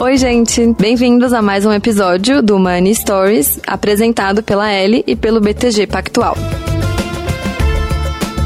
Oi, gente! Bem-vindos a mais um episódio do Money Stories, apresentado pela Ellie e pelo BTG Pactual.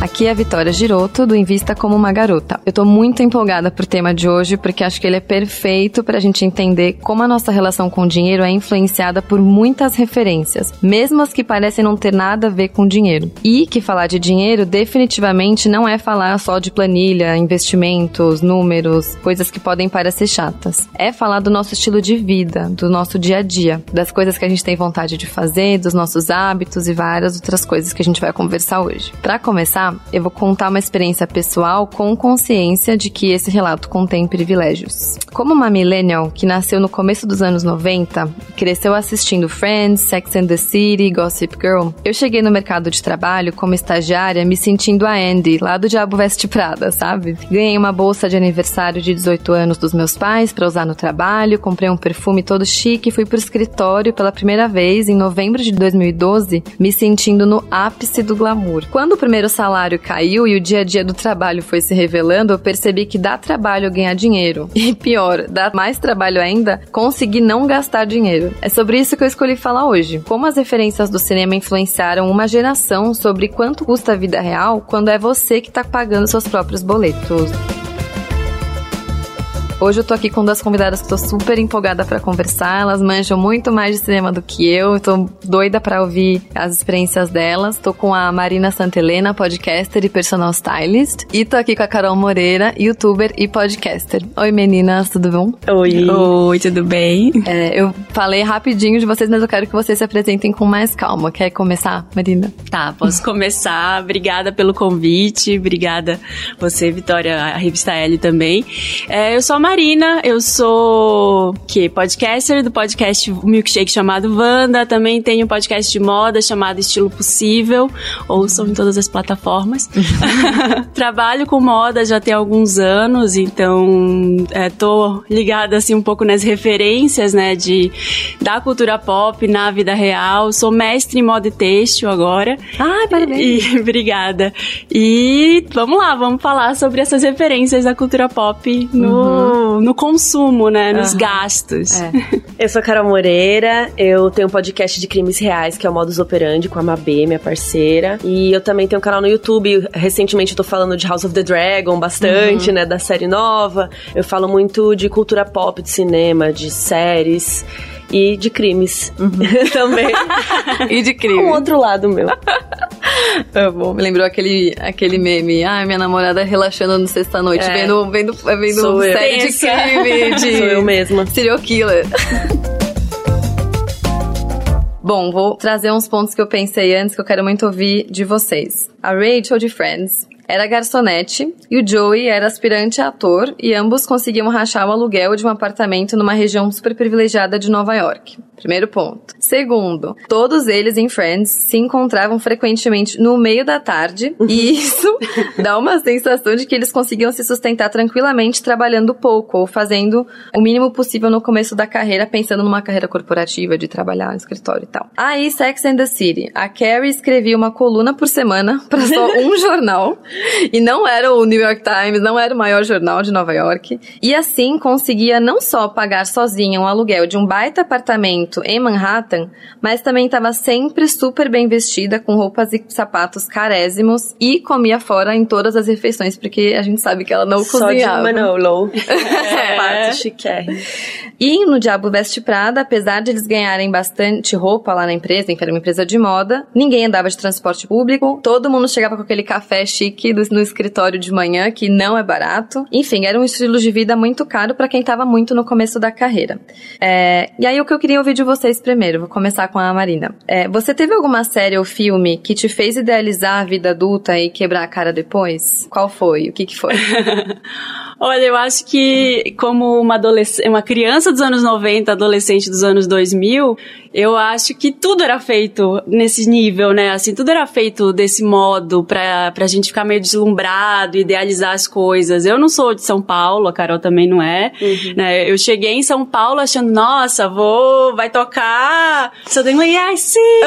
Aqui é a Vitória Giroto, do Invista como uma Garota. Eu tô muito empolgada pro tema de hoje, porque acho que ele é perfeito pra gente entender como a nossa relação com o dinheiro é influenciada por muitas referências, mesmo as que parecem não ter nada a ver com dinheiro. E que falar de dinheiro definitivamente não é falar só de planilha, investimentos, números, coisas que podem parecer chatas. É falar do nosso estilo de vida, do nosso dia a dia, das coisas que a gente tem vontade de fazer, dos nossos hábitos e várias outras coisas que a gente vai conversar hoje. Para começar, eu vou contar uma experiência pessoal com consciência de que esse relato contém privilégios. Como uma millennial que nasceu no começo dos anos 90, cresceu assistindo Friends, Sex and the City, Gossip Girl, eu cheguei no mercado de trabalho como estagiária me sentindo a Andy, lá do Diabo Veste Prada, sabe? Ganhei uma bolsa de aniversário de 18 anos dos meus pais para usar no trabalho, comprei um perfume todo chique e fui pro escritório pela primeira vez em novembro de 2012, me sentindo no ápice do glamour. Quando o primeiro salário salário caiu e o dia a dia do trabalho foi se revelando, eu percebi que dá trabalho ganhar dinheiro. E pior, dá mais trabalho ainda conseguir não gastar dinheiro. É sobre isso que eu escolhi falar hoje. Como as referências do cinema influenciaram uma geração sobre quanto custa a vida real quando é você que está pagando seus próprios boletos. Hoje eu tô aqui com duas convidadas que tô super empolgada para conversar. Elas manjam muito mais de cinema do que eu. Eu tô doida para ouvir as experiências delas. Tô com a Marina Santelena, podcaster e personal stylist. E tô aqui com a Carol Moreira, youtuber e podcaster. Oi meninas, tudo bom? Oi. Oi, tudo bem? É, eu falei rapidinho de vocês, mas eu quero que vocês se apresentem com mais calma. Quer começar, Marina? Tá, posso começar. Obrigada pelo convite. Obrigada você, Vitória, a revista L também. É, eu sou a Marina, eu sou que podcaster do podcast Milkshake chamado Vanda, também tenho um podcast de moda chamado Estilo Possível, ouçam em todas as plataformas. Trabalho com moda já tem alguns anos, então é, tô ligada assim um pouco nas referências, né, de da cultura pop na vida real. Sou mestre em moda e têxtil agora. Ai, parabéns. E, obrigada. E vamos lá, vamos falar sobre essas referências da cultura pop no uhum no, consumo, né? Nos uhum. gastos. É. Eu sou a Carol Moreira, eu tenho um podcast de crimes reais, que é o Modus Operandi, com a Mabê, minha parceira. E eu também tenho um canal no YouTube. Recentemente eu tô falando de House of the Dragon bastante, uhum. né? Da série nova. Eu falo muito de cultura pop, de cinema, de séries e de crimes uhum. também. e de crimes. Um outro lado meu. Tá bom, me lembrou aquele, aquele meme. Ai, minha namorada relaxando no sexta-noite, é. vendo, vendo, vendo Sou série eu. de crime, de... Sou eu mesma. Serial killer. Bom, vou trazer uns pontos que eu pensei antes que eu quero muito ouvir de vocês. A Rachel de Friends era garçonete e o Joey era aspirante a ator e ambos conseguiam rachar o aluguel de um apartamento numa região super privilegiada de Nova York. Primeiro ponto. Segundo, todos eles em Friends se encontravam frequentemente no meio da tarde e isso dá uma sensação de que eles conseguiam se sustentar tranquilamente trabalhando pouco ou fazendo o mínimo possível no começo da carreira, pensando numa carreira corporativa de trabalhar no escritório e tal. Aí, Sex and the City. A Carrie escrevia uma coluna por semana para só um jornal e não era o New York Times, não era o maior jornal de Nova York. E assim conseguia não só pagar sozinha um aluguel de um baita apartamento em Manhattan, mas também estava sempre super bem vestida, com roupas e sapatos carésimos e comia fora em todas as refeições, porque a gente sabe que ela não Só cozinhava. Só de Manolo. Sapato chiquérrimo. E no Diabo Veste Prada, apesar de eles ganharem bastante roupa lá na empresa, que era uma empresa de moda, ninguém andava de transporte público, todo mundo chegava com aquele café chique no escritório de manhã, que não é barato. Enfim, era um estilo de vida muito caro para quem estava muito no começo da carreira. É, e aí o que eu queria ouvir de vocês primeiro, vou começar com a Marina. É, você teve alguma série ou filme que te fez idealizar a vida adulta e quebrar a cara depois? Qual foi? O que, que foi? Olha, eu acho que como uma, uma criança dos anos 90, adolescente dos anos 2000, eu acho que tudo era feito nesse nível, né? Assim, tudo era feito desse modo pra, pra gente ficar meio deslumbrado, idealizar as coisas. Eu não sou de São Paulo, a Carol também não é. Uhum. Né? Eu cheguei em São Paulo achando, nossa, vou, vai tocar Suddenly I see,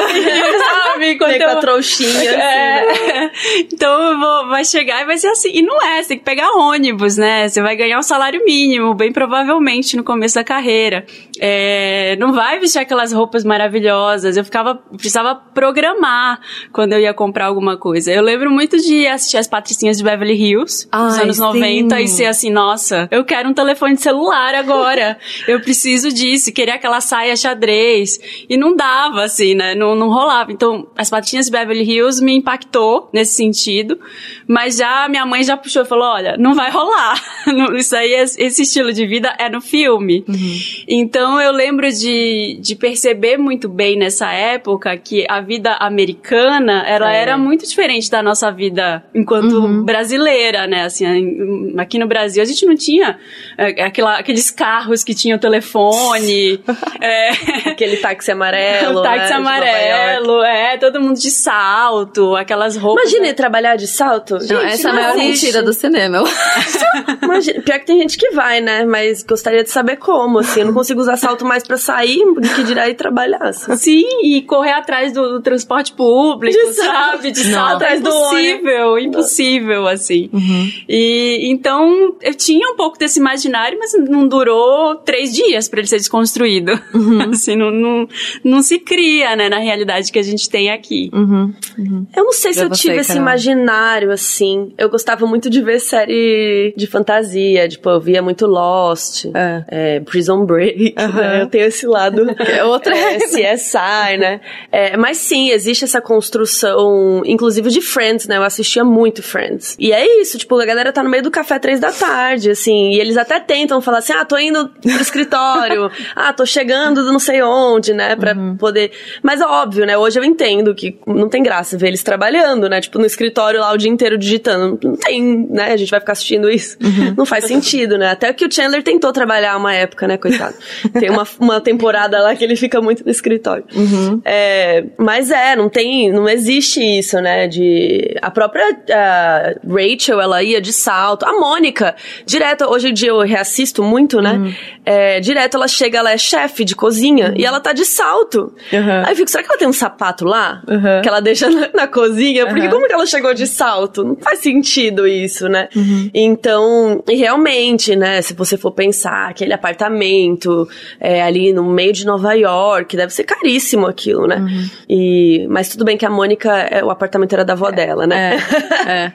sabe? Quando eu... com a trouxinha, assim, é, né? então vou, vai chegar e vai ser assim. E não é, você tem que pegar ônibus, né? Você vai ganhar um salário mínimo, bem provavelmente, no começo da carreira. É, não vai vestir aquelas roupas maravilhosas. Eu ficava, precisava programar quando eu ia comprar alguma coisa. Eu lembro muito de assistir as Patricinhas de Beverly Hills, Ai, nos anos sim. 90, e ser assim, nossa, eu quero um telefone celular agora. eu preciso disso, querer aquela saia xadrez. E não dava, assim, né? Não, não rolava. Então, as Patricinhas de Beverly Hills me impactou nesse sentido, mas já minha mãe já puxou e falou: olha, não vai rolar. Isso aí, esse estilo de vida é no filme. Uhum. Então eu lembro de, de perceber muito bem nessa época que a vida americana ela é. era muito diferente da nossa vida enquanto uhum. brasileira, né? Assim, aqui no Brasil a gente não tinha é, aquela, aqueles carros que tinham telefone, é, aquele táxi amarelo, o táxi né, amarelo, é, todo mundo de salto, aquelas roupas. Imagine né? trabalhar de salto. Gente, não, essa é a maior mentira do cinema. Imagina, pior que tem gente que vai, né? Mas gostaria de saber como, assim. Eu não consigo usar salto mais pra sair do que dirá ir trabalhar. Assim. Sim, e correr atrás do, do transporte público, de sabe? De salto é impossível, impossível, assim. Uhum. E então eu tinha um pouco desse imaginário, mas não durou três dias para ele ser desconstruído. Uhum. assim, não, não, não se cria, né, na realidade que a gente tem aqui. Uhum. uhum. Eu não sei se eu você, tive esse imaginário, assim. Eu gostava muito de ver série de fantasia, tipo, eu via muito Lost, é. É, Prison Break, né? Eu tenho esse lado. É outra é, CSI, né? É, mas sim, existe essa construção, inclusive de Friends, né? Eu assistia muito Friends. E é isso, tipo, a galera tá no meio do café três da tarde, assim, e eles até tentam falar assim, ah, tô indo pro escritório, ah, tô chegando do não sei onde, né? Pra uhum. poder... Mas é óbvio, né? Hoje eu entendo que não tem graça ver eles trabalhando, né? Tipo, no escritório lá o dia inteiro digitando. Não tem, né? A gente vai ficar assistindo isso. Uhum. Não faz sentido, né? Até que o Chandler tentou trabalhar uma época, né, coitado. Tem uma, uma temporada lá que ele fica muito no escritório. Uhum. É, mas é, não tem, não existe isso, né? De a própria uh, Rachel, ela ia de salto. A Mônica, direto, hoje em dia eu reassisto muito, né? Uhum. É, direto ela chega, ela é chefe de cozinha e ela tá de salto. Aí eu fico, será que ela tem um sapato lá? Que ela deixa na, na cozinha? Porque como que ela chegou de salto? Não faz sentido isso, né? Uhum. Então, e realmente, né? Se você for pensar, aquele apartamento é, ali no meio de Nova York, deve ser caríssimo aquilo, né? Uhum. E, mas tudo bem que a Mônica, é, o apartamento era da avó é, dela, né? É,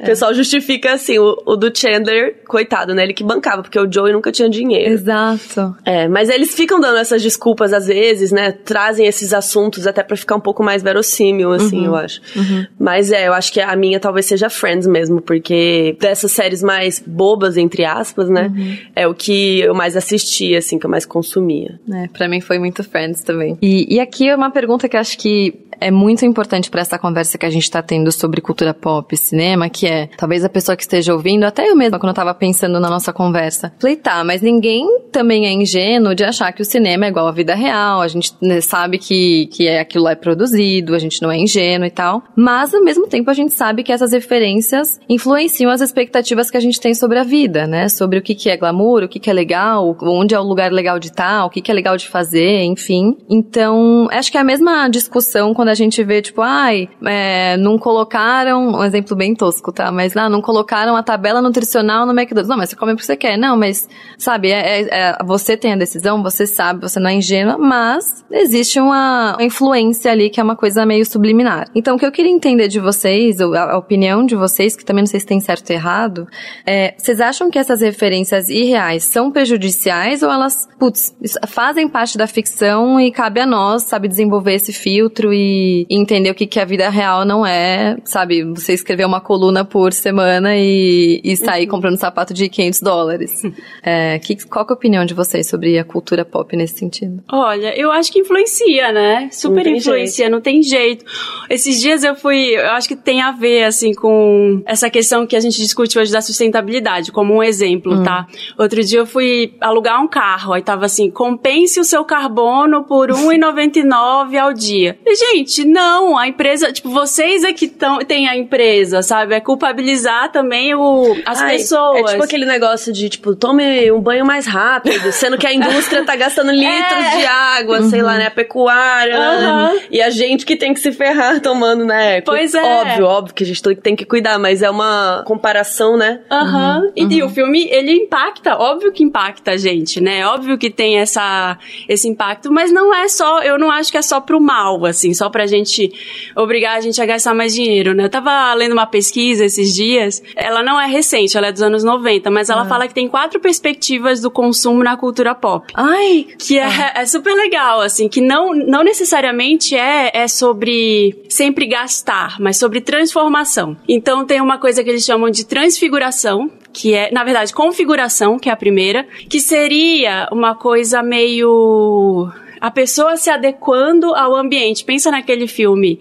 é, o pessoal justifica assim, o, o, do Chandler, coitado, né? Ele que bancava, porque o Joey nunca tinha dinheiro. Exato. É, mas eles ficam dando essas desculpas às vezes, né? Trazem esses assuntos até para ficar um pouco mais verossímil, assim, uhum. eu acho. Uhum. Mas é, eu acho que a minha talvez seja Friends mesmo, porque dessas séries mais bobas, entre aspas, né? Uhum. É o que eu mais assisti, assim, que eu mais consumia. É, pra mim foi muito Friends também. E, e aqui é uma pergunta que eu acho que é muito importante para essa conversa que a gente está tendo sobre cultura pop cinema, que é, talvez a pessoa que esteja ouvindo, até eu mesma, quando eu tava pensando na nossa conversa, falei, tá, mas ninguém também é ingênuo de achar que o cinema é igual à vida real, a gente né, sabe que, que é, aquilo é produzido, a gente não é ingênuo e tal, mas ao mesmo tempo a gente sabe que essas referências influenciam as expectativas que a gente tem sobre a vida, né, sobre o que, que é glamour, o que, que é legal, onde é o lugar legal de estar, o que, que é legal de fazer, enfim. Então, acho que é a mesma discussão quando quando a gente vê, tipo, ai, é, não colocaram, um exemplo bem tosco, tá? Mas lá, não colocaram a tabela nutricional no McDonald's. Não, mas você come o que você quer. Não, mas, sabe, é, é, é, você tem a decisão, você sabe, você não é ingênua, mas existe uma, uma influência ali que é uma coisa meio subliminar. Então, o que eu queria entender de vocês, a, a opinião de vocês, que também não sei se tem certo ou errado, é, vocês acham que essas referências irreais são prejudiciais ou elas, putz, fazem parte da ficção e cabe a nós, sabe, desenvolver esse filtro e e, entender o que, que a vida real não é, sabe? Você escrever uma coluna por semana e, e sair uhum. comprando sapato de 500 dólares. É, que, qual é a opinião de vocês sobre a cultura pop nesse sentido? Olha, eu acho que influencia, né? Super não influencia, jeito. não tem jeito. Esses dias eu fui, eu acho que tem a ver, assim, com essa questão que a gente discute hoje da sustentabilidade, como um exemplo, hum. tá? Outro dia eu fui alugar um carro, aí tava assim, compense o seu carbono por R$1,99 ao dia. E, gente, gente, não, a empresa, tipo, vocês é que tão, tem a empresa, sabe? É culpabilizar também o, as Ai, pessoas. É tipo aquele negócio de, tipo, tome um banho mais rápido, sendo que a indústria tá gastando litros É. de água, sei lá, né? A pecuária. Aham. E a gente que tem que se ferrar tomando, né? Pois é. Óbvio, óbvio que a gente tem que cuidar, mas é uma comparação, né? Aham. E, e o filme, ele impacta, óbvio que impacta a gente, né? Óbvio que tem essa, esse impacto, mas não é só, eu não acho que é só pro mal, assim, só pra gente obrigar a gente a gastar mais dinheiro, né? Eu tava lendo uma pesquisa esses dias, ela não é recente, ela é dos anos 90, mas ela fala que tem quatro perspectivas do consumo na cultura pop. Ai, Que é, é super legal, assim, que não, não necessariamente é, é sobre sempre gastar, mas sobre transformação. Então tem uma coisa que eles chamam de transfiguração, que é, na verdade, configuração, que é a primeira, que seria uma coisa meio. A pessoa se adequando ao ambiente. Pensa naquele filme.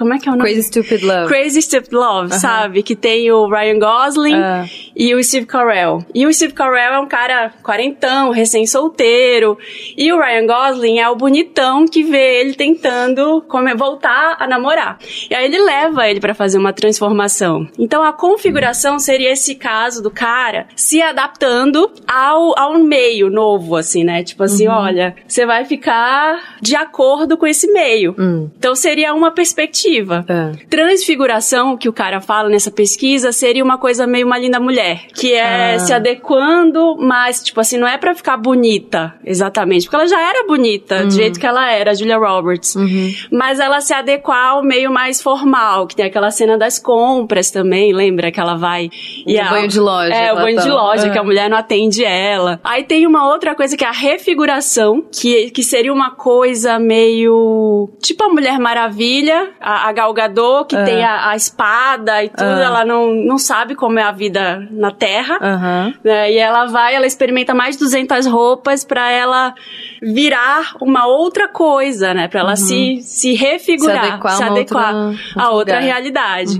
Como é que é o nome? Crazy Stupid Love. Crazy Stupid Love, sabe? Que tem o Ryan Gosling Ah. e o Steve Carell. E o Steve Carell é um cara quarentão, recém-solteiro. E o Ryan Gosling é o bonitão que vê ele tentando come- voltar a namorar. E aí ele leva ele pra fazer uma transformação. Então a configuração seria esse caso do cara se adaptando ao, ao meio novo, assim, né? Tipo assim, olha, você vai ficar de acordo com esse meio. Então seria uma perspectiva. É. Transfiguração, que o cara fala nessa pesquisa, seria uma coisa meio uma linda mulher. Que é Ah. se adequando, mas, tipo assim, não é pra ficar bonita, exatamente. Porque ela já era bonita, do jeito que ela era, a Julia Roberts. Mas ela se adequar ao meio mais formal, que tem aquela cena das compras também, lembra? Que ela vai... e Do a- banho de loja, É, o banho de tá- loja, é. que a mulher não atende ela. Aí tem uma outra coisa que é a refiguração, que, que seria uma coisa meio. Tipo a Mulher Maravilha, a, a Gal Gadot, que É. tem a, a espada e tudo, É. ela não, não sabe como é a vida na Terra. Aham. né? E ela vai, ela experimenta mais de 200 roupas pra ela virar uma outra coisa, né? Pra ela se, se refigurar, Se adequar a uma adequar outra- a outra realidade.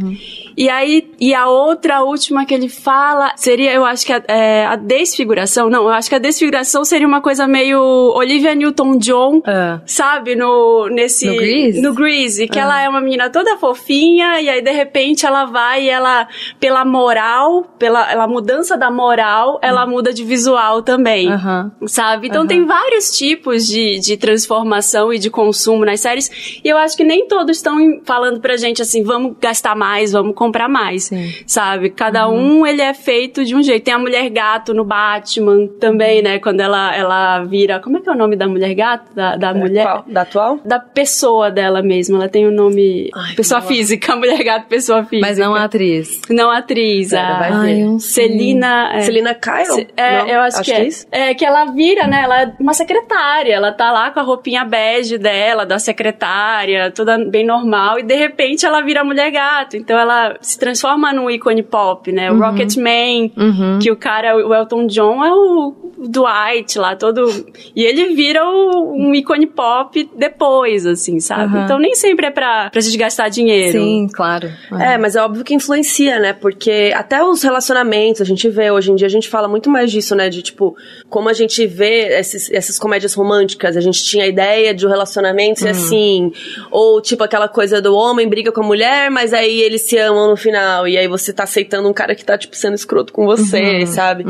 E aí, e a outra, a última que ele fala, seria, eu acho que a, é, a desfiguração, não, eu acho que a desfiguração seria uma coisa meio Olivia Newton-John, É. sabe, no, nesse... No Grease? No Grease, que Ah. ela é uma menina toda fofinha, e aí, de repente, ela vai e ela, pela moral, pela, pela mudança da moral, ela muda de visual também. Aham. Sabe? Então Aham. tem vários tipos de, de transformação e de consumo nas séries. E eu acho que nem todos estão falando pra gente assim, vamos gastar mais, vamos comprar mais. Sim. Sabe? Cada um, ele é feito de um jeito. Tem a mulher gato no Batman também, né? Quando ela, ela vira. Como é que é o nome da mulher gato? Da, da mulher. Qual? Da atual? Da pessoa dela mesma. Ela tem o nome. Ai, pessoa física, mulher gato, pessoa física. Mas não a atriz. Não a atriz. Pera, a vai ver. Ai, eu não sei. Celina. é. Celina Kyle? É, Não? eu acho, que, é. isso. É que ela vira, né? Ela é uma secretária. Ela tá lá com a roupinha bege dela, da secretária, toda bem normal. E de repente ela vira mulher gato. Então ela se transforma num ícone pop, né? O Rocketman, Uhum. que o cara, o Elton John, é o Dwight lá, todo. E ele vira o- um ícone pop depois, assim, sabe? Aham. Então nem sempre é pra, pra gente gastar dinheiro. Sim, claro. É, mas é óbvio que influencia, né? Porque até os relacionamentos, a gente vê hoje em dia, a gente fala muito mais disso, né? De tipo, como a gente vê esses- essas comédias românticas, a gente tinha a ideia de um relacionamento ser assim. Ou tipo aquela coisa do homem briga com a mulher, mas aí eles se amam no final. E aí você tá aceitando um cara que tá, tipo, sendo escroto com você, sabe?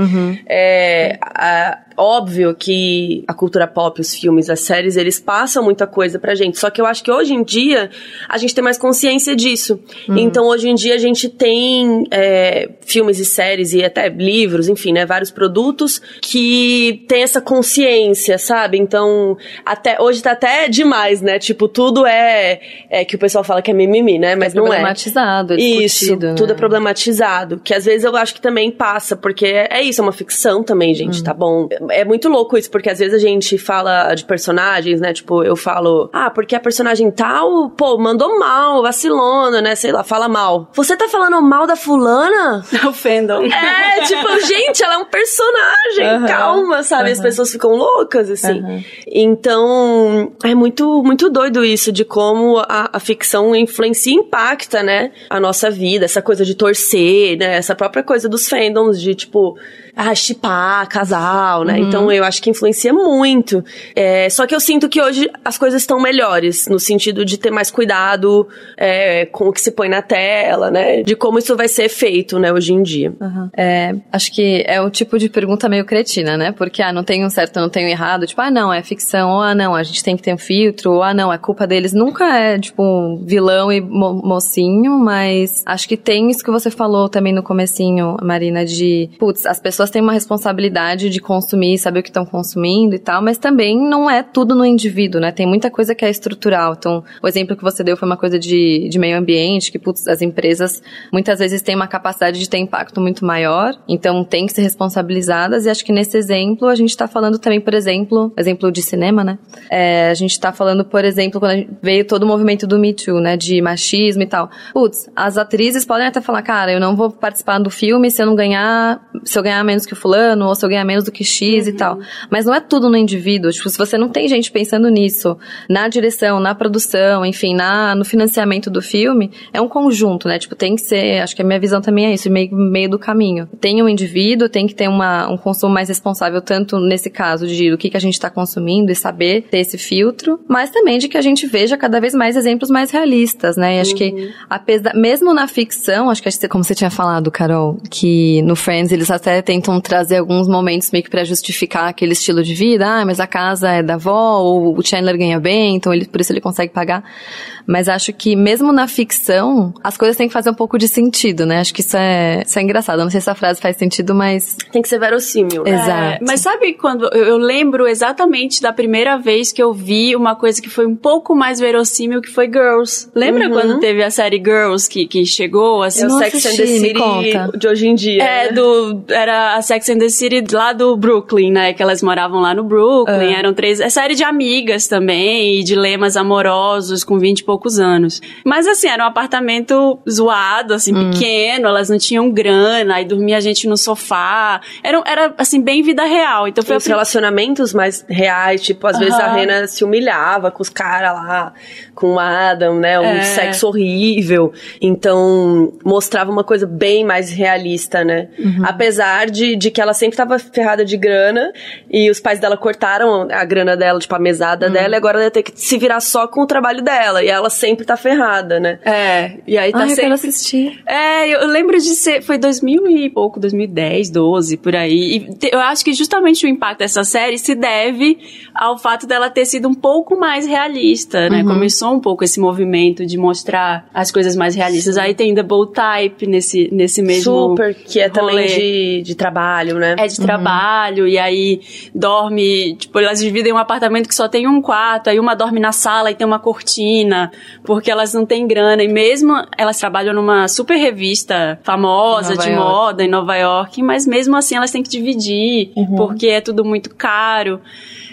É. a- uh, óbvio que a cultura pop, os filmes, as séries, eles passam muita coisa pra gente. Só que eu acho que hoje em dia a gente tem mais consciência disso. Então hoje em dia a gente tem é, filmes e séries e até livros, enfim, né? Vários produtos que tem essa consciência, sabe? Então, até hoje tá até demais, né? Tipo, tudo é, é que o pessoal fala que é mimimi, né? Mas não é. Problematizado, é Isso, discutido, tudo né? é problematizado. Que às vezes eu acho que também passa, porque é, é isso, é uma ficção também, gente, tá bom? É muito louco isso, porque às vezes a gente fala de personagens, né? Tipo, eu falo, ah, porque a personagem tal, pô, mandou mal, vacilona, né? Sei lá, fala mal. Você tá falando mal da fulana? o fandom. É, tipo, gente, ela é um personagem, calma, sabe? As pessoas ficam loucas, assim. Então, é muito, muito doido isso, de como a, a ficção influencia e impacta, né? A nossa vida, essa coisa de torcer, né? Essa própria coisa dos fandoms, de tipo, ah, chipar, casal, né? Uhum. Então eu acho que influencia muito. É, só que eu sinto que hoje as coisas estão melhores, no sentido de ter mais cuidado é, com o que se põe na tela, né? De como isso vai ser feito, né, hoje em dia. Uhum. É, acho que é o tipo de pergunta meio cretina, né? Porque, ah, não tem um certo, não tem um errado. Tipo, ah, não, é ficção. Ou, ah, não, a gente tem que ter um filtro. Ou, ah, não, é culpa deles. Nunca é, tipo, um vilão e mo mocinho, mas acho que tem isso que você falou também no comecinho, Marina, de, putz, as pessoas têm uma responsabilidade de consumir, saber o que estão consumindo e tal, mas também não é tudo no indivíduo, né? Tem muita coisa que é estrutural. Então, o exemplo que você deu foi uma coisa de, de meio ambiente, que, putz, as empresas muitas vezes têm uma capacidade de ter impacto muito maior, então tem que ser responsabilizadas, e acho que nesse exemplo a gente está falando também, por exemplo, exemplo de cinema, né? É, a gente está falando, por exemplo, quando veio todo o movimento do Me Too, né? De machismo e tal. Putz, as atrizes podem até falar, cara, eu não vou participar do filme se eu não ganhar, se eu ganhar menos que o fulano, ou se eu ganhar menos do que X uhum. e tal. Mas não é tudo no indivíduo. Tipo, se você não tem gente pensando nisso, na direção, na produção, enfim, na, no financiamento do filme, é um conjunto, né? Tipo, tem que ser, acho que a minha visão também é isso, meio, meio do caminho. Tem um indivíduo, tem que ter uma, um consumo mais responsável, tanto nesse caso de do que, que a gente está consumindo e saber ter esse filtro, mas também de que a gente veja cada vez mais exemplos mais realistas, né? E acho uhum. que, apesar, mesmo na ficção, acho que, como você tinha falado, Carol, que no Friends eles até tentam trazer alguns momentos meio que pra justificar aquele estilo de vida, ah, mas a casa é da avó, ou o Chandler ganha bem, então ele, por isso ele consegue pagar. Mas acho que mesmo na ficção, as coisas têm que fazer um pouco de sentido, né? Acho que isso é, isso é engraçado. Eu não sei se a frase faz sentido, mas. Tem que ser verossímil. Né? Exato. É, mas sabe quando. Eu lembro exatamente da primeira vez que eu vi uma coisa que foi um pouco mais verossímil, que foi Girls. Lembra uhum. quando teve a série Girls que, que chegou? Assim, é o Sex and the City de hoje em dia. É, né? do. Era a Sex and the City lá do Brooklyn, né? Que elas moravam lá no Brooklyn. Uhum. Eram três. É série de amigas também, e dilemas amorosos com vinte e poucos anos. Mas assim, era um apartamento zoado, assim, hum. pequeno, elas não tinham grana, aí dormia a gente no sofá. Era, era assim, bem vida real. Então foi Os relacionamentos mais reais, tipo, às vezes a Rena se humilhava com os caras lá, com o Adam, né? Um é. sexo horrível. Então, mostrava uma coisa bem mais realista, né? Uhum. Apesar de, de que ela sempre tava ferrada de grana e os pais dela cortaram a grana dela, tipo, a mesada uhum. dela, e agora ela ia ter que se virar só com o trabalho dela. E ela sempre tá ferrada, né? É, e aí tá Ai, sempre... Eu assistir. É, eu lembro de ser, foi 2000 e pouco, 2010, 12, por aí. E te, eu acho que justamente o impacto dessa série se deve ao fato dela ter sido um pouco mais realista, né? Uhum. Começou um pouco esse movimento de mostrar as coisas mais realistas. Aí tem Bold Type nesse, nesse mesmo Super, que é rolê. também de, de trabalho, né? É de uhum. trabalho, e aí dorme, tipo, elas dividem um apartamento que só tem um quarto, aí uma dorme na sala e tem uma cortina, porque elas não têm grana. E mesmo elas trabalham numa super revista famosa de York. moda em Nova York, mas mesmo assim elas têm que dividir, uhum. porque é tudo muito caro.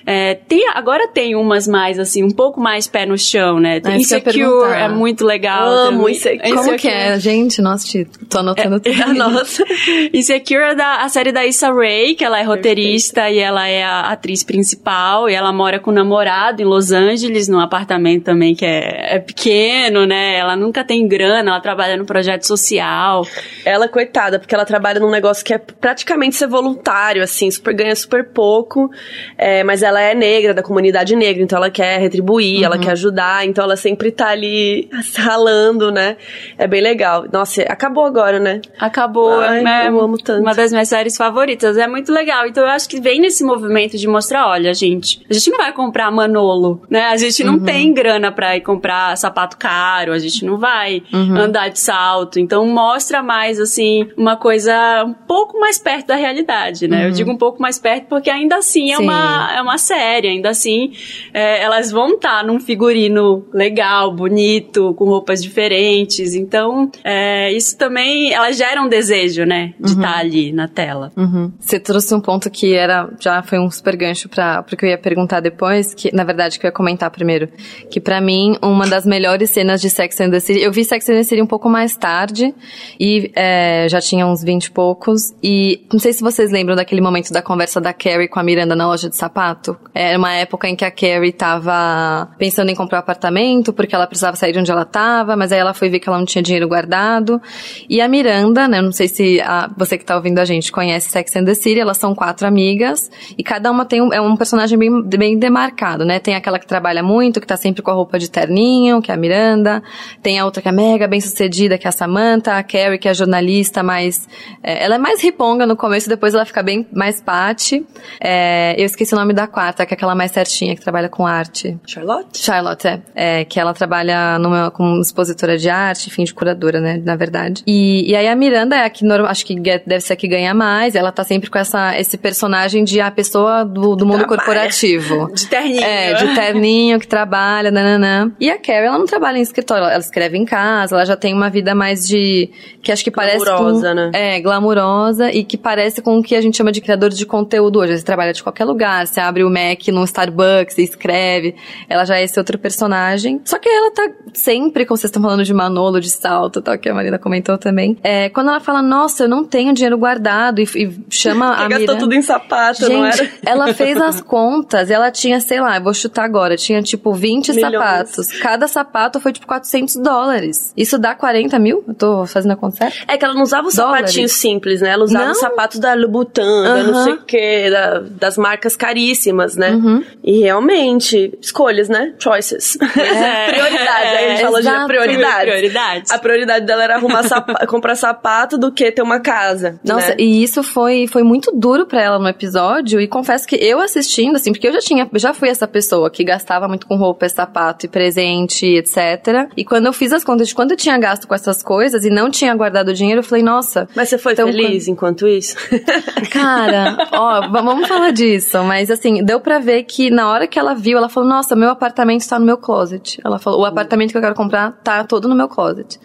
É, tem, agora tem umas mais, assim, um pouco mais pé no chão, né? Tem Insecure, é muito legal. Amo Insecure. Como que é, gente? Nossa, tô anotando é, tudo. É, nossa. Insecure é da, a série da Issa Rae, que ela é roteirista Perfeita. e ela é a atriz principal, e ela mora com o namorado em Los Angeles, num apartamento também que é, é pequeno, né? Ela nunca tem grana, ela trabalha no projeto social. Ela, coitada, porque ela trabalha num negócio que é praticamente ser voluntário, assim, super ganha super pouco, é, mas ela ela é negra, da comunidade negra, então ela quer retribuir, uhum. ela quer ajudar, então ela sempre tá ali ralando, né? É bem legal. Nossa, acabou agora, né? Acabou, Ai, é, eu amo tanto. Uma das minhas séries favoritas. É muito legal. Então eu acho que vem nesse movimento de mostrar, olha, gente, a gente não vai comprar Manolo, né? A gente não uhum. tem grana pra ir comprar sapato caro, a gente não vai uhum. andar de salto. Então mostra mais, assim, uma coisa um pouco mais perto da realidade, né? Eu uhum. digo um pouco mais perto porque ainda assim é, uma, é uma série. Ainda assim, é, elas vão estar tá num figurino legal, bonito, com roupas diferentes. Então, é, isso também, elas geram desejo, né? De estar uhum. tá ali na tela. Uhum. Você trouxe um ponto que era, já foi um super gancho para o que eu ia perguntar depois, que na verdade que eu ia comentar primeiro, que para mim uma das melhores cenas de Sex and the City, eu vi Sex and the City um pouco mais tarde e é, já tinha uns 20 e poucos e não sei se vocês lembram daquele momento da conversa da Carrie com a Miranda na loja de sapato Era uma época em que a Carrie tava pensando em comprar um apartamento porque ela precisava sair de onde ela tava, mas aí ela foi ver que ela não tinha dinheiro guardado. E a Miranda, né, não sei se a, você que tá ouvindo a gente conhece Sex and the City, elas são quatro amigas e cada uma tem um, é um personagem bem, bem demarcado, né? Tem aquela que trabalha muito, que tá sempre com a roupa de terninho, que é a Miranda. Tem a outra que é mega bem sucedida, que é a Samantha. A Carrie, que é a jornalista mais... É, ela é mais riponga no começo, depois ela fica bem mais pate. É, eu esqueci o nome da quarta, que é aquela mais certinha, que trabalha com arte. Charlotte? Charlotte, é. é que ela trabalha numa, como expositora de arte, enfim, de curadora, né, na verdade. E, e aí a Miranda é a que acho que deve ser a que ganha mais, ela tá sempre com essa, esse personagem de a pessoa do, do mundo Trabalha. corporativo. De terninho. É, de terninho, que trabalha, nananã. E a Carrie, ela não trabalha em escritório, ela escreve em casa, ela já tem uma vida mais de... que acho que parece Glamurosa, com, né? É, glamurosa e que parece com o que a gente chama de criador de conteúdo hoje. Você trabalha de qualquer lugar, você abre o Mac no Starbucks e escreve. Ela já é esse outro personagem. Só que ela tá sempre, como vocês estão falando de Manolo, de salto, tal, que a Marina comentou também. É, quando ela fala, nossa, eu não tenho dinheiro guardado e, e chama a gastou Miranda... tudo em sapato, Gente, não era? ela fez as contas e ela tinha, sei lá, eu vou chutar agora, tinha tipo 20 Milhões. sapatos. Cada sapato foi tipo 400 dólares. Isso dá 40 mil? Eu tô fazendo a conta certa? É que ela não usava os Dólares. sapatinhos simples, né? Ela usava Não. os sapatos da Louboutin, da não sei o quê, da- das marcas caríssimas, né? Uhum. E realmente, escolhas, né? Choices. É. Prioridades. Aí a gente falou de Exato. prioridades. Prioridades. A prioridade dela era arrumar sapa- comprar sapato do que ter uma casa. Nossa, né? e isso foi, foi muito duro pra ela no episódio, e confesso que eu assistindo, assim, porque eu já tinha, já fui essa pessoa que gastava muito com roupa, sapato e presente, etc. E quando eu fiz as contas de quanto eu tinha gasto com essas coisas e não tinha guardado dinheiro, eu falei, nossa, Mas você foi Então, feliz enquanto isso? Cara, ó, vamos falar disso, mas assim, deu pra ver que na hora que ela viu, ela falou: Nossa, meu apartamento está no meu closet. Ela falou: O apartamento que eu quero comprar tá todo no meu closet.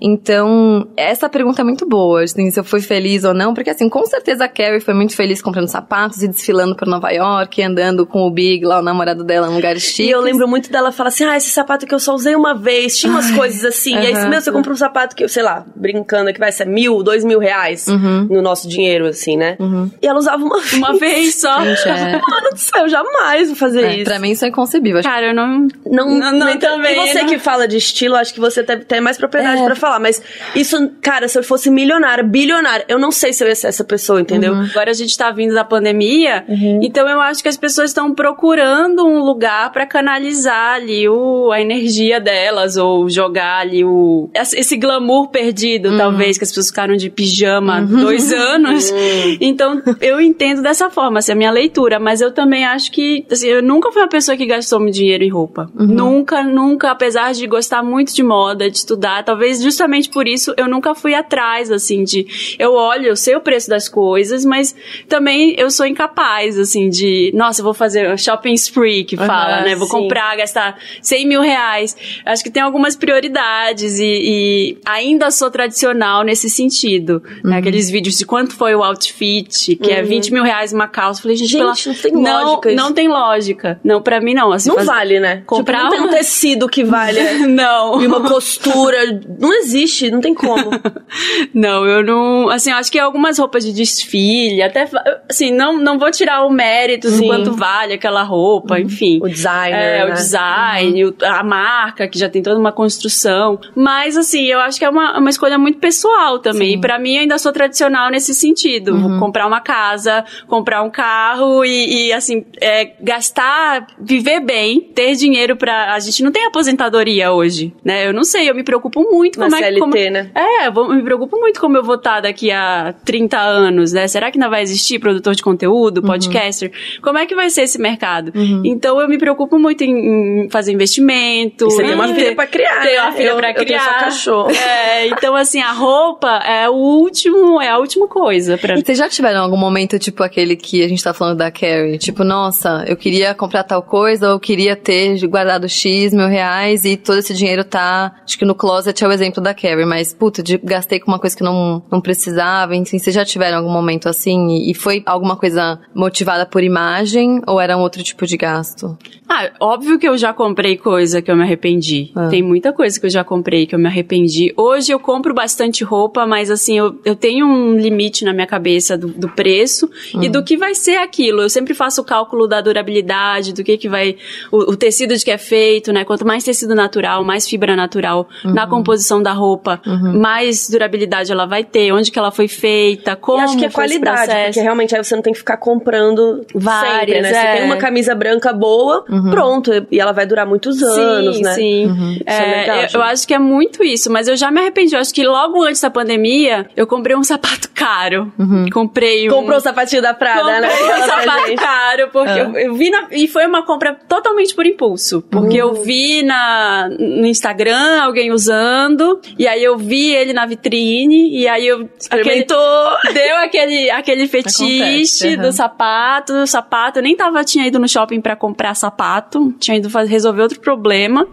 Então, essa pergunta é muito boa, assim, se eu fui feliz ou não, porque assim, com certeza a Carrie foi muito feliz comprando sapatos e desfilando por Nova York, e andando com o Big, lá o namorado dela, num lugar chique. E eu lembro muito dela falar assim: ah, esse sapato que eu só usei uma vez, tinha umas coisas assim. E aí, meu, você compra um sapato que, sei lá, brincando, que vai ser mil, dois mil reais Uhum. no nosso dinheiro, assim, né? E ela usava uma vez. Uma vez só. Gente, é, Mano do céu, jamais vou fazer é, isso. pra mim isso é inconcebível. Cara, eu não. Não, Não, não, nem- também, E você não. que fala de estilo, acho que você tem, tem mais propriedade É. pra falar. Mas isso, cara, se eu fosse milionária, bilionária, eu não sei se eu ia ser essa pessoa, entendeu? Agora a gente tá vindo da pandemia, então eu acho que as pessoas estão procurando um lugar pra canalizar ali o, a energia delas, ou jogar ali o. esse glamour perdido, talvez, que as pessoas ficaram de pijama há dois anos. Então eu entendo dessa forma, assim, a minha leitura, mas eu também acho que assim, eu nunca fui uma pessoa que gastou muito dinheiro em roupa. Nunca, nunca, apesar de gostar muito de moda, de estudar, talvez justamente por isso eu nunca fui atrás, assim, de. Eu olho, eu sei o preço das coisas, mas também eu sou incapaz, assim, de. Nossa, eu vou fazer shopping spree, que fala, Aham, né? Vou sim. comprar, gastar 100 mil reais. Acho que tem algumas prioridades e, e ainda sou tradicional nesse sentido. Uhum. né? Aqueles vídeos de quanto foi o outfit, que é 20 mil reais uma calça. Falei, gente, Gente, pela- não tem isso. Não tem lógica. Não, pra mim não. Assim, Não faz- vale, né? Comprar tipo, não tem um uma- tecido que valha. Não. E uma costura. Não existe, não tem como. Não, eu não. Assim, eu acho que algumas roupas de desfile, até. Assim, não, não vou tirar o mérito do Sim. quanto vale aquela roupa, enfim. O designer. É, né? o design, o- a marca, que já tem toda uma construção. Mas, assim, eu acho que é uma, uma escolha muito pessoal também. E pra mim, eu ainda sou tradicional nesse sentido. Vou comprar uma casa, comprar um carro e, e, assim, é, gastar, viver bem, ter dinheiro pra. A gente não tem aposentadoria hoje, né? Eu não sei, eu me preocupo muito Na como é que. CLT, como- né? é, eu me preocupo muito como eu vou estar daqui a 30 anos, né? Será que ainda vai existir produtor de conteúdo, podcaster? Como é que vai ser esse mercado? Então eu me preocupo muito em, em fazer investimento. E você tem uma filha pra criar, Tenho né? uma filha Eu- pra eu tenho criar. só cachorro. É, então assim, a roupa é o último, é a última coisa pra E vocês já tiveram algum momento, tipo aquele que a gente tá falando da Carrie? Tipo, nossa, eu queria comprar tal coisa, ou eu queria ter guardado X mil reais e todo esse dinheiro tá. Acho que no closet é o exemplo da Carrie, mas, puta, de- gastei com uma coisa que não, não precisava. Enfim, vocês já tiveram algum momento assim? E, e foi alguma coisa motivada por imagem ou era um outro tipo de gasto? Ah, óbvio que eu já comprei coisa que eu me arrependi. Ah. Tem muita coisa que eu já comprei que eu me arrependi. Hoje eu compro bastante roupa, mas assim, eu, eu tenho um limite na minha cabeça do, do preço e do que vai ser aquilo. Eu sempre faço o cálculo da durabilidade, do que que vai, o, o tecido de que é feito, né? Quanto mais tecido natural, mais fibra natural uhum. na composição da roupa, uhum. mais durabilidade ela vai ter, onde que ela foi feita, como e acho que é qualidade, porque realmente aí você não tem que ficar comprando várias, sempre, né? É. Você tem uma camisa branca boa, uhum. pronto, e ela vai durar muitos anos, sim, né? Sim, uhum. é, é legal, eu, eu, acho que é muito isso, mas eu já me arrependi. Eu acho que logo antes da pandemia, eu comprei um sapato caro. Uhum. Comprei um... Comprou o sapatinho da Prada, comprei né? Comprei um sapato caro, porque ah. eu, eu, vi na... E foi uma compra totalmente por impulso. Porque eu vi na, no Instagram alguém usando, e aí eu vi ele na vitrine, e aí eu... Experimentou! Aquele, deu aquele, aquele fetiche uhum. do sapato, o sapato, eu nem tava, tinha ido no shopping para comprar sapato, tinha ido fazer, resolver outro problema,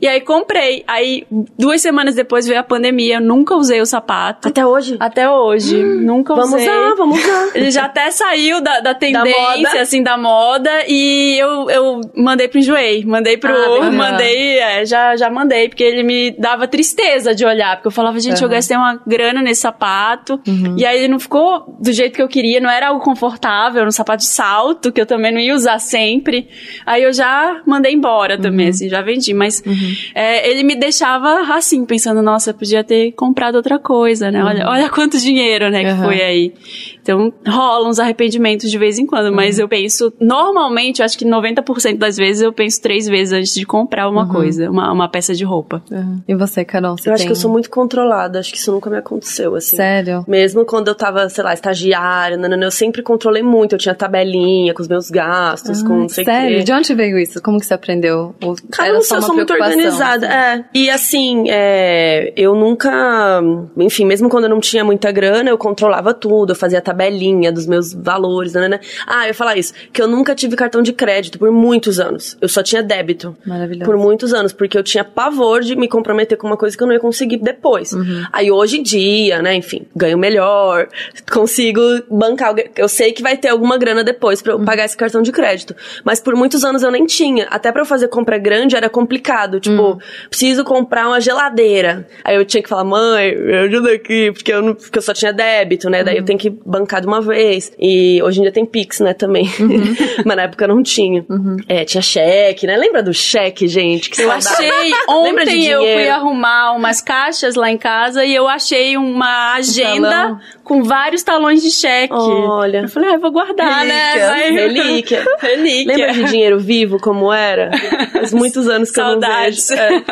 e aí comprei. Aí, duas semanas depois veio a pandemia, eu nunca usei o sapato. Até hoje? Até hoje. Hum, nunca vamos usei. Vamos usar, vamos usar. Ele já até saiu da, da tendência, da assim, da moda, e eu, eu mandei pro enjoei. Mandei pro. Ah, mandei, é, já, já mandei, porque ele me dava tristeza de olhar, porque eu falava, gente, uhum. eu gastei uma grana nesse sapato, uhum. e aí ele não ficou do jeito que eu queria, não era algo confortável, era um sapato de salto, que eu também não ia usar sempre. Aí eu já mandei embora também, uhum. assim, já vendi. Mas uhum. é, ele me deixava assim, pensando, nossa, podia ter comprado outra coisa, né? Olha, uhum. olha quanto dinheiro, né, que foi aí. Então, rolam uns arrependimentos de vez em quando, mas uhum. eu penso, normalmente, acho que 90% das vezes eu penso três vezes antes de comprar uma uhum. coisa, uma, uma peça de roupa. Uhum. E você, Carol? Você eu tem... acho que eu sou muito controlada, acho que isso nunca me aconteceu, assim. Sério? Mesmo quando eu tava, sei lá, estagiária, não, não, eu sempre controlei muito, eu tinha tabelinha com os meus gastos, com não sei o quê. Sério? De onde veio isso? Como que você aprendeu? Cara, não sei, eu sou muito organizada, assim? é. E assim, é, eu nunca, enfim, mesmo quando eu não tinha muita grana, eu controlava tudo, eu fazia tabela tabelinha dos meus valores, né? Ah, eu ia falar isso, que eu nunca tive cartão de crédito por muitos anos. Eu só tinha débito. Maravilhoso. Por muitos anos, porque eu tinha pavor de me comprometer com uma coisa que eu não ia conseguir depois. Uhum. Aí hoje em dia, né, enfim, ganho melhor, consigo bancar, eu sei que vai ter alguma grana depois para eu uhum. pagar esse cartão de crédito. Mas por muitos anos eu nem tinha. Até para eu fazer compra grande era complicado, tipo, uhum. preciso comprar uma geladeira. Aí eu tinha que falar, mãe, me ajuda aqui, porque eu, não, porque eu só tinha débito, né? Daí eu uhum. tenho que bancar de uma vez. E hoje em dia tem Pix, né, também. Uhum. Mas na época não tinha. Uhum. É, tinha cheque, né? Lembra do cheque, gente? Que eu achei, ontem eu fui arrumar umas caixas lá em casa e eu achei uma agenda um com vários talões de cheque. Olha. Eu falei, ah, vou guardar, relíquia, né? Relíquia. relíquia. Lembra de dinheiro vivo como era? Faz muitos anos que Saudades. eu não vejo.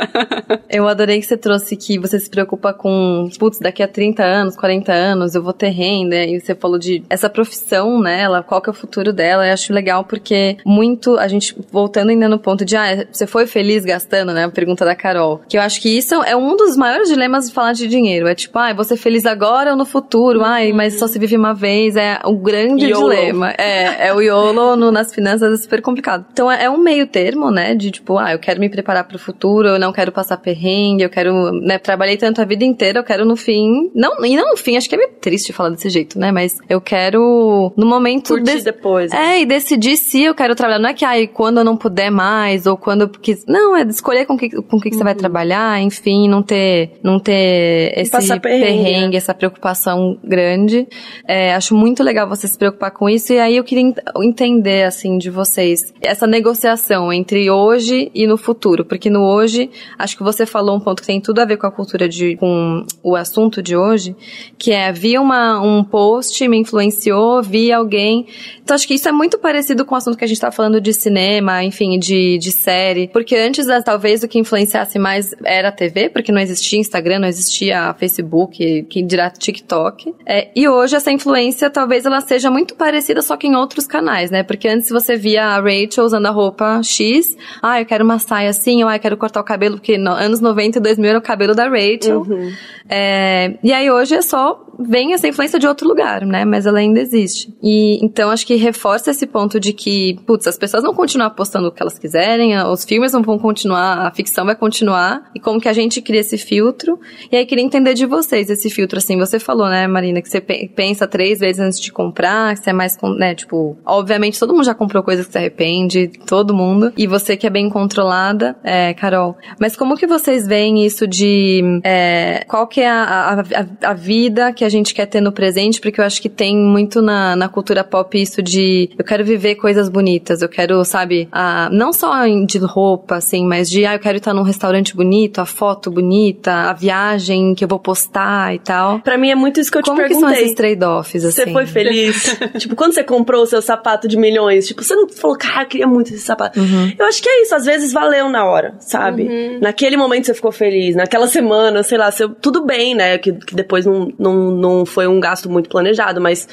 É. Eu adorei que você trouxe que você se preocupa com, putz, daqui a 30 anos, 40 anos, eu vou ter renda, e você falou de essa profissão, né? Ela, qual que é o futuro dela? Eu acho legal porque muito, a gente, voltando ainda no ponto de, ah, você foi feliz gastando, né? A pergunta da Carol. Que eu acho que isso é um dos maiores dilemas de falar de dinheiro. É tipo, ah, você feliz agora ou no futuro? Uhum. Ai, mas só se vive uma vez. É o grande YOLO. dilema. É, é o YOLO no, nas finanças é super complicado. Então é, é um meio termo, né? De tipo, ah, eu quero me preparar para o futuro, eu não quero passar perrengue, eu quero, né? Trabalhei tanto a vida inteira, eu quero no fim. Não, e não no fim, acho que é meio triste falar desse jeito, né? Mas eu quero, no momento. Curtir de... depois. É, e decidir se eu quero trabalhar. Não é que, ai, quando eu não puder mais, ou quando eu quis. Não, é escolher com que, com que, que uhum. você vai uhum. trabalhar, enfim, não ter, não ter esse perrengue, perrengue né? essa preocupação grande. É, acho muito legal você se preocupar com isso, e aí eu queria entender, assim, de vocês, essa negociação entre hoje e no futuro, porque no hoje, acho que você falou um ponto que tem tudo a ver com a cultura de, com o assunto de hoje, que é, havia uma, um post, me influenciou, vi alguém. Então acho que isso é muito parecido com o assunto que a gente tá falando de cinema, enfim, de, de série. Porque antes, talvez, o que influenciasse mais era a TV, porque não existia Instagram, não existia Facebook, que dirá TikTok. É, e hoje essa influência, talvez ela seja muito parecida, só que em outros canais, né? Porque antes você via a Rachel usando a roupa X, ah, eu quero uma saia assim, ou ah, eu quero cortar o cabelo, porque no, anos 90 e 2000 era o cabelo da Rachel. Uhum. É, e aí hoje é só vem essa influência de outro lugar, né? Mas ela ainda existe. E então acho que reforça esse ponto de que, putz, as pessoas vão continuar postando o que elas quiserem, os filmes não vão continuar, a ficção vai continuar. E como que a gente cria esse filtro? E aí queria entender de vocês esse filtro, assim, você falou, né, Marina, que você pensa três vezes antes de comprar, que você é mais, né, tipo, obviamente todo mundo já comprou coisas que se arrepende, todo mundo. E você que é bem controlada, é, Carol. Mas como que vocês veem isso de, é, qual que é a, a, a vida que que a gente quer ter no presente, porque eu acho que tem muito na, na cultura pop isso de eu quero viver coisas bonitas, eu quero, sabe, a, não só de roupa, assim, mas de, ah, eu quero estar num restaurante bonito, a foto bonita, a viagem que eu vou postar e tal. Pra mim é muito isso que eu Como te perguntei. Como que são esses trade-offs, assim? Você foi feliz? tipo, quando você comprou o seu sapato de milhões, tipo, você não falou, cara, eu queria muito esse sapato. Uhum. Eu acho que é isso, às vezes valeu na hora, sabe? Uhum. Naquele momento você ficou feliz, naquela semana, sei lá, tudo bem, né? Que, que depois não, não, não foi um gasto muito planejado, mas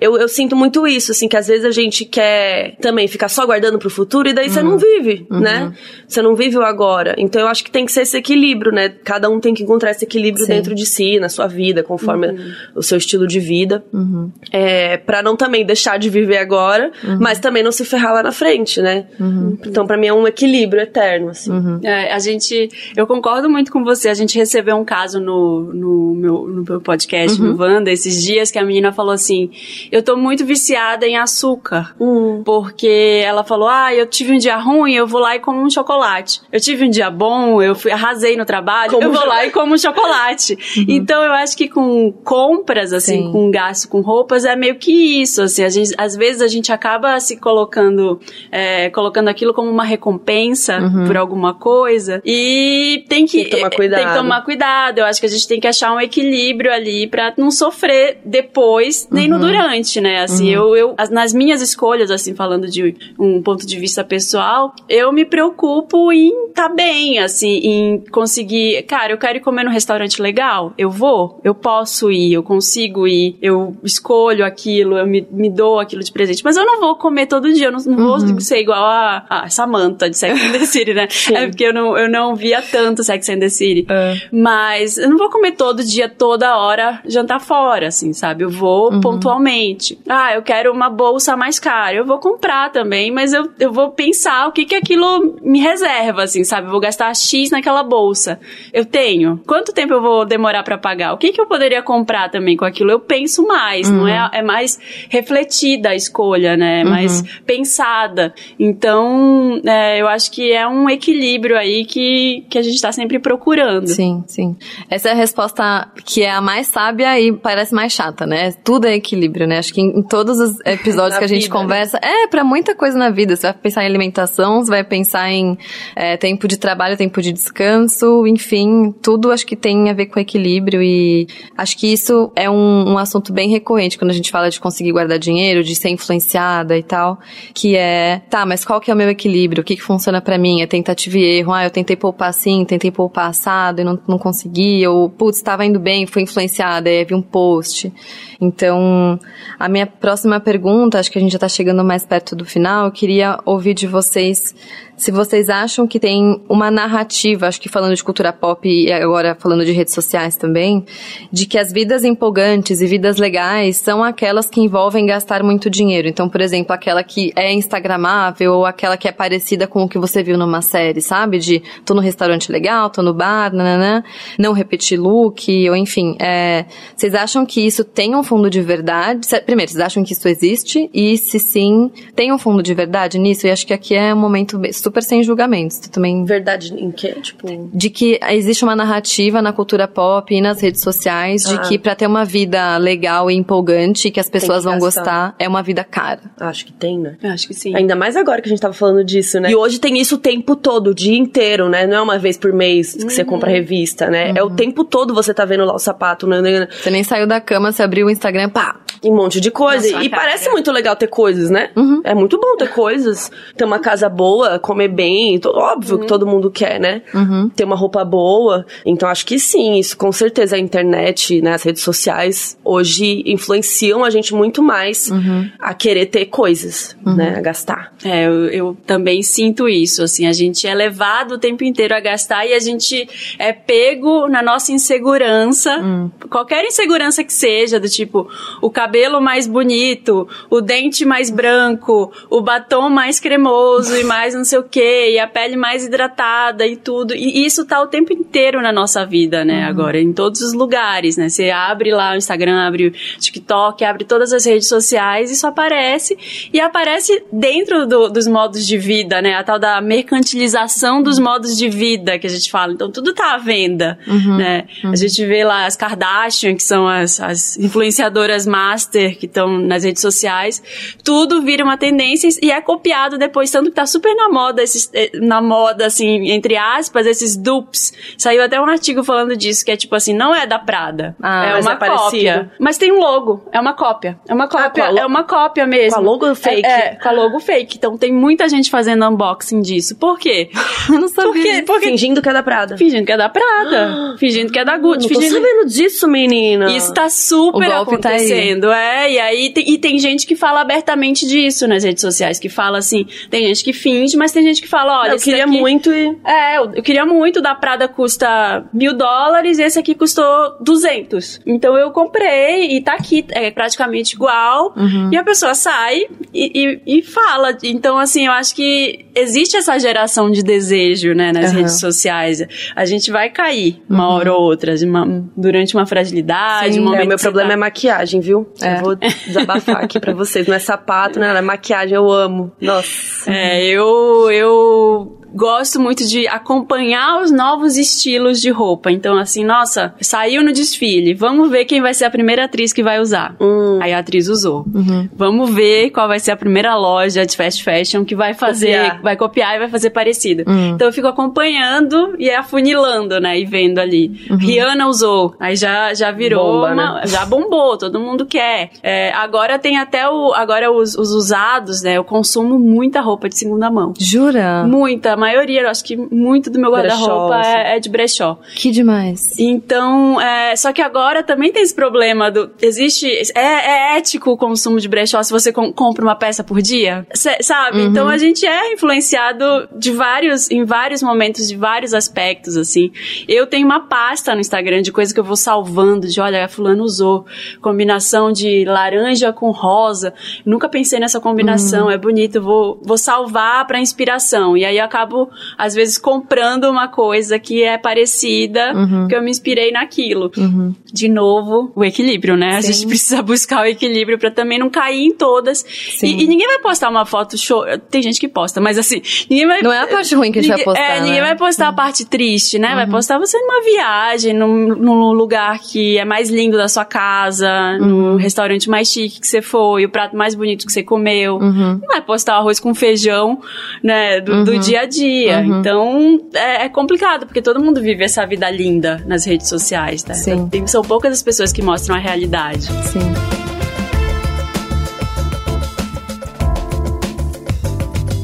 eu, eu sinto muito isso, assim, que às vezes a gente quer também ficar só guardando pro futuro e daí uhum. você não vive, uhum. né? Você não vive o agora. Então eu acho que tem que ser esse equilíbrio, né? Cada um tem que encontrar esse equilíbrio Sim. dentro de si, na sua vida, conforme uhum. o seu estilo de vida. Uhum. É, para não também deixar de viver agora, uhum. mas também não se ferrar lá na frente, né? Uhum. Então para mim é um equilíbrio eterno, assim. É, a gente, eu concordo muito com você. A gente recebeu um caso no, no, meu, no meu podcast, no Wanda, esses dias que a menina falou assim, eu tô muito viciada em açúcar. Hum. Porque ela falou: ah, eu tive um dia ruim, eu vou lá e como um chocolate. Eu tive um dia bom, eu fui, arrasei no trabalho, como eu vou lá e como um chocolate. Uhum. Então eu acho que com compras, assim, Sim. com gasto com roupas, é meio que isso, assim, a gente, às vezes a gente acaba se colocando, é, colocando aquilo como uma recompensa uhum. por alguma coisa e tem que, tem que tomar cuidado. Tem que tomar cuidado. Eu acho que a gente tem que achar um equilíbrio ali para não sofrer depois, nem uhum. no durante né? Assim, uhum. eu, eu, nas minhas escolhas, assim, falando de um ponto de vista pessoal, eu me preocupo em estar tá bem, assim, em conseguir. Cara, eu quero ir comer num restaurante legal? Eu vou? Eu posso ir, eu consigo ir, eu escolho aquilo, eu me, me dou aquilo de presente. Mas eu não vou comer todo dia, eu não, não uhum. vou ser igual a, a Samantha de Sex and the City, né? Sim. É porque eu não, eu não via tanto Sex and the City. É. Mas eu não vou comer todo dia, toda hora, jantar fora, assim, sabe? Eu vou uhum. pontualmente ah, eu quero uma bolsa mais cara. Eu vou comprar também, mas eu, eu vou pensar o que que aquilo me reserva, assim, sabe? Eu vou gastar X naquela bolsa. Eu tenho. Quanto tempo eu vou demorar para pagar? O que que eu poderia comprar também com aquilo? Eu penso mais, uhum. não é? Uhum. É mais refletida a escolha, né? É mais uhum. pensada. Então, é, eu acho que é um equilíbrio aí que, que a gente tá sempre procurando. Sim, sim. Essa é a resposta que é a mais sábia e parece mais chata, né? Tudo é equilíbrio, né? Acho que em, em todos os episódios que a gente vida, né? conversa, né? é para muita coisa na vida. Você vai pensar em alimentação, você vai pensar em é, tempo de trabalho, tempo de descanso, enfim, tudo acho que tem a ver com equilíbrio e acho que isso é um, um assunto bem recorrente quando a gente fala de conseguir guardar dinheiro, de ser influenciada e tal, que é, tá, mas qual que é o meu equilíbrio? O que que funciona para mim? É tentativa e erro. Ah, eu tentei poupar assim, tentei poupar assado e não, não consegui, ou, putz, estava indo bem, fui influenciada, aí vi um post. Então, a minha próxima pergunta, acho que a gente já está chegando mais perto do final, eu queria ouvir de vocês se vocês acham que tem uma narrativa, acho que falando de cultura pop e agora falando de redes sociais também, de que as vidas empolgantes e vidas legais são aquelas que envolvem gastar muito dinheiro. Então, por exemplo, aquela que é instagramável ou aquela que é parecida com o que você viu numa série, sabe? De tô no restaurante legal, tô no bar, nananã, não repetir look, ou enfim. É, vocês acham que isso tem um fundo de verdade? Primeiro, vocês acham que isso existe? E se sim, tem um fundo de verdade nisso? E acho que aqui é um momento super sem julgamentos. Tu também. Verdade em quê? Tipo. De que existe uma narrativa na cultura pop e nas redes sociais de ah. que para ter uma vida legal e empolgante que as pessoas que vão gostar é uma vida cara. Acho que tem, né? Acho que sim. Ainda mais agora que a gente tava falando disso, né? E hoje tem isso o tempo todo, o dia inteiro, né? Não é uma vez por mês que uhum. você compra revista, né? Uhum. É o tempo todo você tá vendo lá o sapato, né? Você nem saiu da cama, você abriu o Instagram, pá. Um monte de coisa. Nossa, e cara, parece muito legal ter coisas, né? Uhum. É muito bom ter coisas. Ter uma casa boa, comer bem. Óbvio uhum. que todo mundo quer, né? Uhum. Ter uma roupa boa. Então acho que sim, isso com certeza a internet, né, as redes sociais hoje influenciam a gente muito mais uhum. a querer ter coisas, uhum. né, a gastar. É, eu, eu, também sinto isso, assim, a gente é levado o tempo inteiro a gastar e a gente é pego na nossa insegurança, hum. qualquer insegurança que seja, do tipo, o cabelo cabelo mais bonito, o dente mais branco, o batom mais cremoso e mais não sei o que, e a pele mais hidratada e tudo. E isso tá o tempo inteiro na nossa vida, né? Uhum. Agora, em todos os lugares, né? Você abre lá o Instagram, abre o TikTok, abre todas as redes sociais, isso aparece. E aparece dentro do, dos modos de vida, né? A tal da mercantilização dos modos de vida que a gente fala. Então, tudo tá à venda, uhum. né? Uhum. A gente vê lá as Kardashian, que são as, as influenciadoras master que estão nas redes sociais. Tudo vira uma tendência e é copiado depois, tanto que tá super na moda, esses, eh, na moda, assim, entre aspas, esses dupes. Saiu até um artigo falando disso, que é tipo assim, não é da Prada. Ah, é uma é cópia. Mas tem um logo. É uma cópia. É uma ah, cópia. Ah, é uma cópia mesmo. Com a logo fake. É, é, com a logo fake. Então tem muita gente fazendo unboxing disso. Por quê? Eu não sabia. Por quê? Porque... Fingindo que é da Prada. Fingindo que é da Prada. fingindo que é da Gucci. Não tô fingindo... sabendo disso, menina. Isso tá super tá acontecendo. Tá é, e aí tem, e tem gente que fala abertamente disso nas redes sociais, que fala assim, tem gente que finge, mas tem gente que fala, olha, eu queria daqui... muito e... É, eu, eu queria muito, da Prada custa mil dólares, esse aqui custou 200. Então eu comprei e tá aqui, é praticamente igual, uhum. e a pessoa sai e, e, e, fala. Então, assim, eu acho que existe essa geração de desejo, né, nas uhum. redes sociais. A gente vai cair uma uhum. hora ou outra, uma, durante uma fragilidade, Sim, um momento. É, meu problema tá... é maquiagem, viu? É. Eu vou desabafar aqui pra vocês. Não é sapato, né? É maquiagem, eu amo. Nossa. É, eu, eu gosto muito de acompanhar os novos estilos de roupa. Então, assim, nossa, saiu no desfile, vamos ver quem vai ser a primeira atriz que vai usar. Hum. Aí a atriz usou. Uhum. Vamos ver qual vai ser a primeira loja de fast fashion que vai fazer, copiar. vai copiar e vai fazer parecido. Uhum. Então eu fico acompanhando e afunilando, né, e vendo ali. Uhum. Rihanna usou, aí já, já virou, Bomba, uma, né? já bombou, todo mundo quer. É, agora tem até o, agora os, os usados, né, eu consumo muita roupa de segunda mão. Jura? Muita, maioria, eu acho que muito do meu guarda-roupa assim. é, é, de brechó. Que demais. Então, é, só que agora também tem esse problema do. Existe. É, é ético o consumo de brechó se você com, compra uma peça por dia? Cê, sabe? Uhum. Então a gente é influenciado de vários, em vários momentos, de vários aspectos, assim. Eu tenho uma pasta no Instagram de coisa que eu vou salvando, de olha, fulano usou. Combinação de laranja com rosa. Nunca pensei nessa combinação, uhum. é bonito, vou, vou salvar pra inspiração. E aí eu acabo às vezes, comprando uma coisa que é parecida, uhum. que eu me inspirei naquilo. Uhum. De novo, o equilíbrio, né? Sim. A gente precisa buscar o equilíbrio para também não cair em todas. E, e, ninguém vai postar uma foto show. Tem gente que posta, mas assim, ninguém vai. Não é a parte ruim que a gente ninguém, vai postar. É, ninguém né? vai postar a parte triste, né? Vai uhum. postar você numa viagem, num, num, lugar que é mais lindo da sua casa, num uhum. restaurante mais chique que você foi, o prato mais bonito que você comeu. Uhum. Não vai postar arroz com feijão, né? Do, do dia a dia. Uhum. Então é, é, complicado, porque todo mundo vive essa vida linda nas redes sociais, né? Sim. Tem, são poucas as pessoas que mostram a realidade. Sim.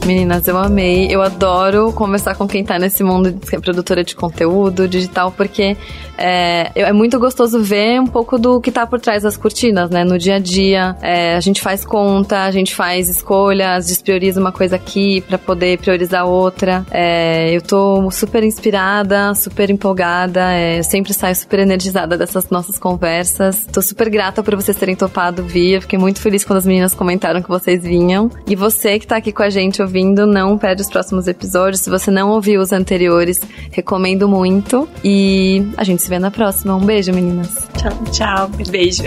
Meninas, eu amei. Eu adoro conversar com quem tá nesse mundo de ser produtora de conteúdo digital, porque é, é muito gostoso ver um pouco do que tá por trás das cortinas, né? No dia a dia, é, a gente faz conta, a gente faz escolhas, desprioriza uma coisa aqui para poder priorizar outra. É, eu tô super inspirada, super empolgada, é, eu sempre saio super energizada dessas nossas conversas. Tô super grata por vocês terem topado vir. Fiquei muito feliz quando as meninas comentaram que vocês vinham. E você que tá aqui com a gente ouvindo ouvindo, não perde os próximos episódios. Se você não ouviu os anteriores, recomendo muito. E a gente se vê na próxima. Um beijo, meninas. Tchau, tchau. Beijo.